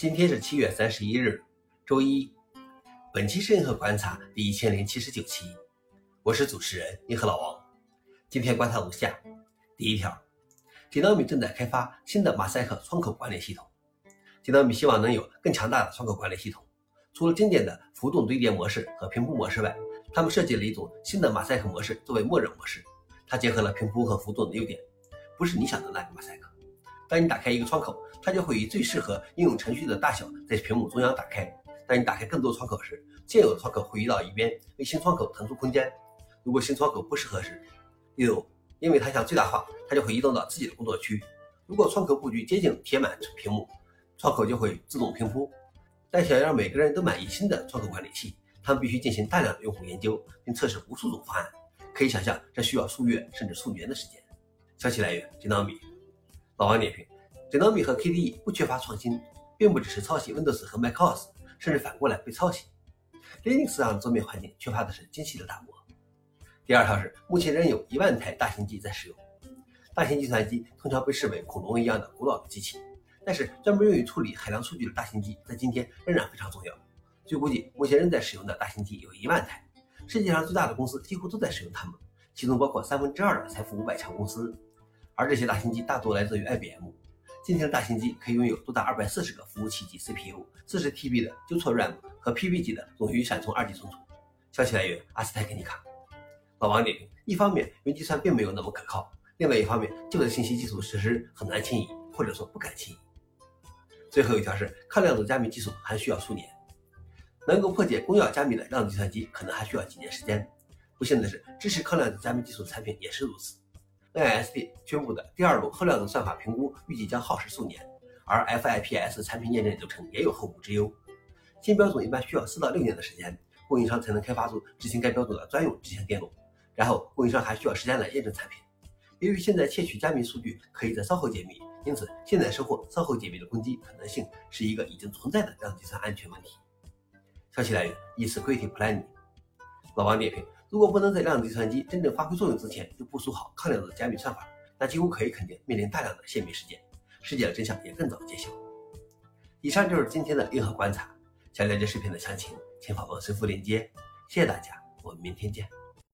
今天是七月三十一日，周一。本期是银河观察第一千零七十九期，我是主持人银河老王。今天观察如下：第一条，金刀米正在开发新的马赛克窗口管理系统。金刀米希望能有更强大的窗口管理系统。除了经典的浮动堆叠模式和平铺模式外，他们设计了一种新的马赛克模式作为默认模式。它结合了平铺和浮动的优点，不是你想的那个马赛克。当你打开一个窗口，它就会以最适合应用程序的大小在屏幕中央打开。当你打开更多窗口时，现有的窗口会移到一边，为新窗口腾出空间。如果新窗口不适合时，例如因为它想最大化，它就会移动到自己的工作区。如果窗口布局接近贴满屏幕，窗口就会自动平铺。但想要让每个人都满意新的窗口管理器，他们必须进行大量的用户研究，并测试无数种方案。可以想象，这需要数月甚至数年的时间。消息来源：金刀米。老王点评：金刀米和 KDE 不缺乏创新，并不只是抄袭 Windows 和 macOS，甚至反过来被抄袭。Linux 上的桌面环境缺乏的是精细的打磨。第二条是，目前仍有一万台大型机在使用。大型计算机通常被视为恐龙一样的古老的机器，但是专门用于处理海量数据的大型机在今天仍然非常重要。据估计，目前仍在使用的大型机有一万台，世界上最大的公司几乎都在使用它们，其中包括三分之二的财富五百强公司。而这些大型机大多来自于 IBM。今天的大型机可以拥有多达二百四十个服务器级 CPU、四十 TB 的纠错 RAM 和 PV 级的冗余闪存二级存储。消息来源：阿斯泰克尼卡。老王点评：一方面，云计算并没有那么可靠；另外一方面，旧的信息技术实施很难迁移，或者说不敢迁移。最后一条是，抗量子加密技术还需要数年。能够破解公钥加密的量子计算机可能还需要几年时间。不幸的是，支持抗量子加密技术的产品也是如此。NIST 宣布的第二轮后量子算法评估预计将耗时数年，而 FIPS 产品验证流程也有后顾之忧。新标准一般需要四到六年的时间，供应商才能开发出执行该标准的专用执行电路，然后供应商还需要时间来验证产品。由于现在窃取加密数据可以在稍后解密，因此现在收获稍后解密的攻击可能性是一个已经存在的量子计算安全问题。消息来源：eSecurity Planning。老王点评。如果不能在量子计算机真正发挥作用之前就部署好抗量子加密算法，那几乎可以肯定面临大量的泄密事件，事件的真相也更早揭晓。以上就是今天的硬核观察。想了解视频的详情，请访问随附链接。谢谢大家，我们明天见。